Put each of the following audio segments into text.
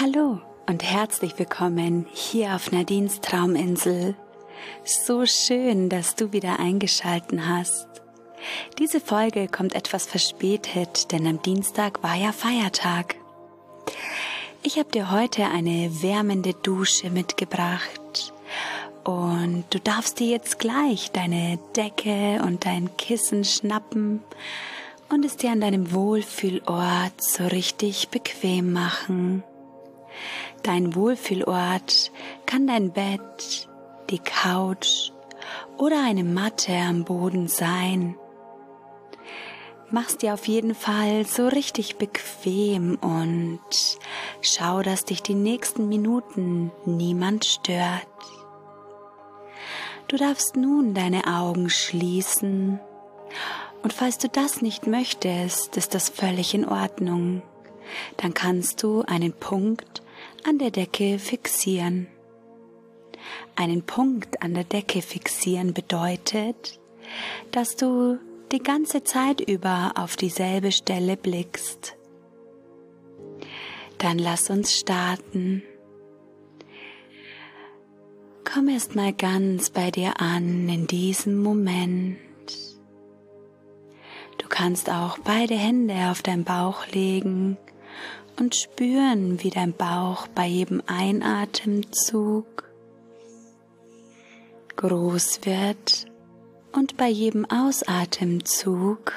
Hallo und herzlich willkommen hier auf Nadines Trauminsel. So schön, dass du wieder eingeschalten hast. Diese Folge kommt etwas verspätet, denn am Dienstag war ja Feiertag. Ich habe dir heute eine wärmende Dusche mitgebracht und du darfst dir jetzt gleich deine Decke und dein Kissen schnappen und es dir an deinem Wohlfühlort so richtig bequem machen. Dein Wohlfühlort kann dein Bett, die Couch oder eine Matte am Boden sein. Mach's dir auf jeden Fall so richtig bequem und schau, dass dich die nächsten Minuten niemand stört. Du darfst nun deine Augen schließen und falls du das nicht möchtest, ist das völlig in Ordnung. Dann kannst du einen Punkt an der Decke fixieren. Einen Punkt an der Decke fixieren bedeutet, dass du die ganze Zeit über auf dieselbe Stelle blickst. Dann lass uns starten. Komm erst mal ganz bei dir an in diesem Moment. Du kannst auch beide Hände auf deinen Bauch legen und spüren, wie dein Bauch bei jedem Einatemzug groß wird und bei jedem Ausatemzug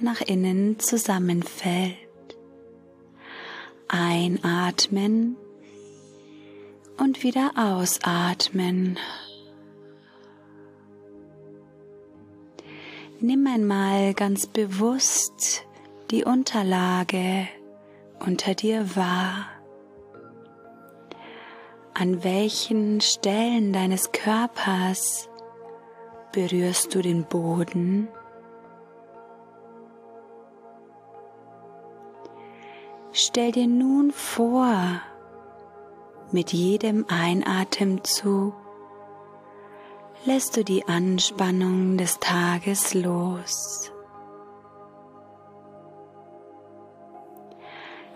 nach innen zusammenfällt. Einatmen und wieder ausatmen. Nimm einmal ganz bewusst die Unterlage unter dir wahr. An welchen Stellen deines Körpers berührst du den Boden? Stell dir nun vor, mit jedem Einatemzug lässt du die Anspannung des Tages los.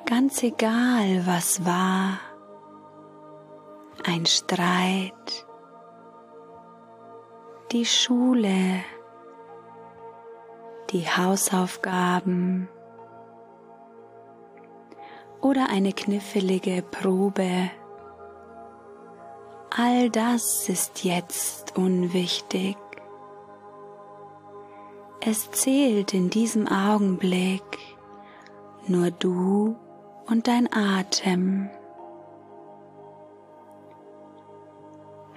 Ganz egal, was war, ein Streit, die Schule, die Hausaufgaben. Oder eine knifflige Probe. All das ist jetzt unwichtig. Es zählt in diesem Augenblick. Nur du und dein Atem.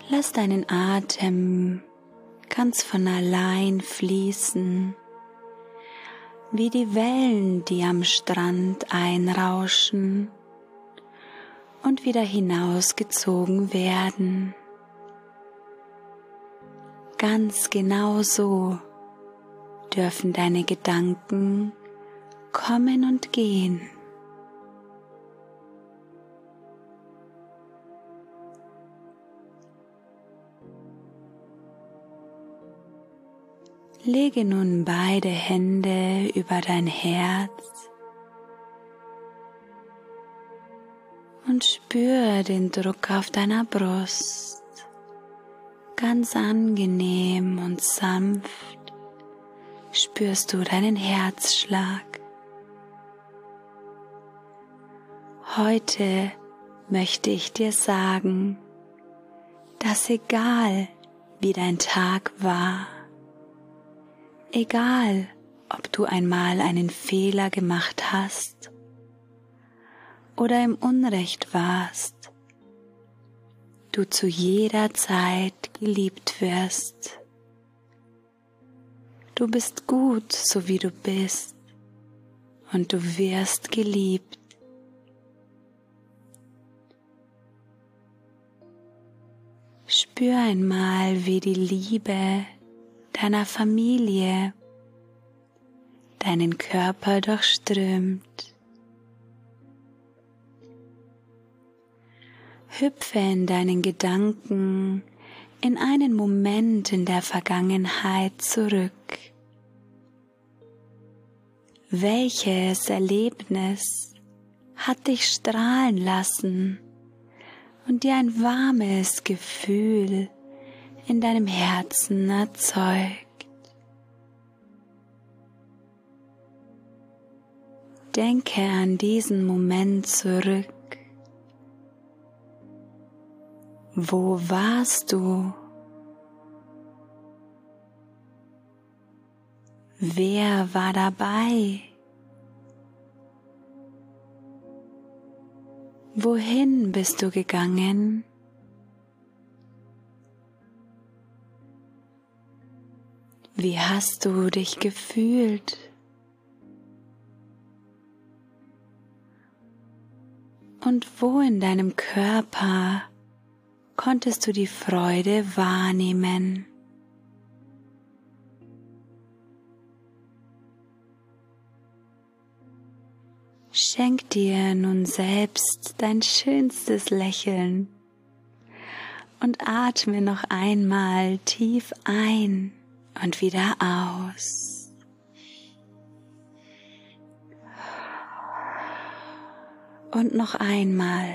Lass deinen Atem ganz von allein fließen, wie die Wellen, die am Strand einrauschen und wieder hinausgezogen werden. Ganz genau so dürfen deine Gedanken kommen und gehen. Lege nun beide Hände über dein Herz und spür den Druck auf deiner Brust. Ganz angenehm und sanft spürst du deinen Herzschlag. Heute möchte ich dir sagen, dass egal wie dein Tag war, Egal, ob du einmal einen Fehler gemacht hast oder im Unrecht warst, du zu jeder Zeit geliebt wirst. Du bist gut, so wie du bist, und du wirst geliebt. Spür einmal, wie die Liebe deiner Familie deinen Körper durchströmt. Hüpfe in deinen Gedanken in einen Moment in der Vergangenheit zurück. Welches Erlebnis hat dich strahlen lassen und dir ein warmes Gefühl in deinem Herzen erzeugt. Denke an diesen Moment zurück. Wo warst du? Wer war dabei? Wohin bist du gegangen? Wie hast du dich gefühlt? Und wo in deinem Körper konntest du die Freude wahrnehmen? Schenk dir nun selbst dein schönstes Lächeln und atme noch einmal tief ein und wieder aus. Und noch einmal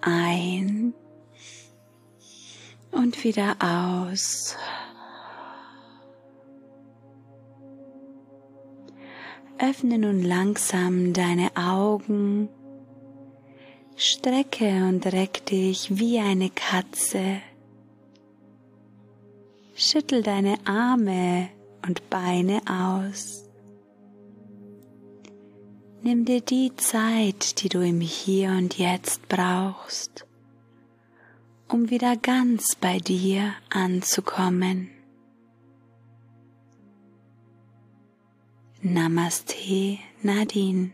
ein und wieder aus. Öffne nun langsam deine Augen, strecke und reck dich wie eine Katze. Schüttel deine Arme und Beine aus. Nimm dir die Zeit, die du im Hier und Jetzt brauchst, um wieder ganz bei dir anzukommen. Namaste, Nadine.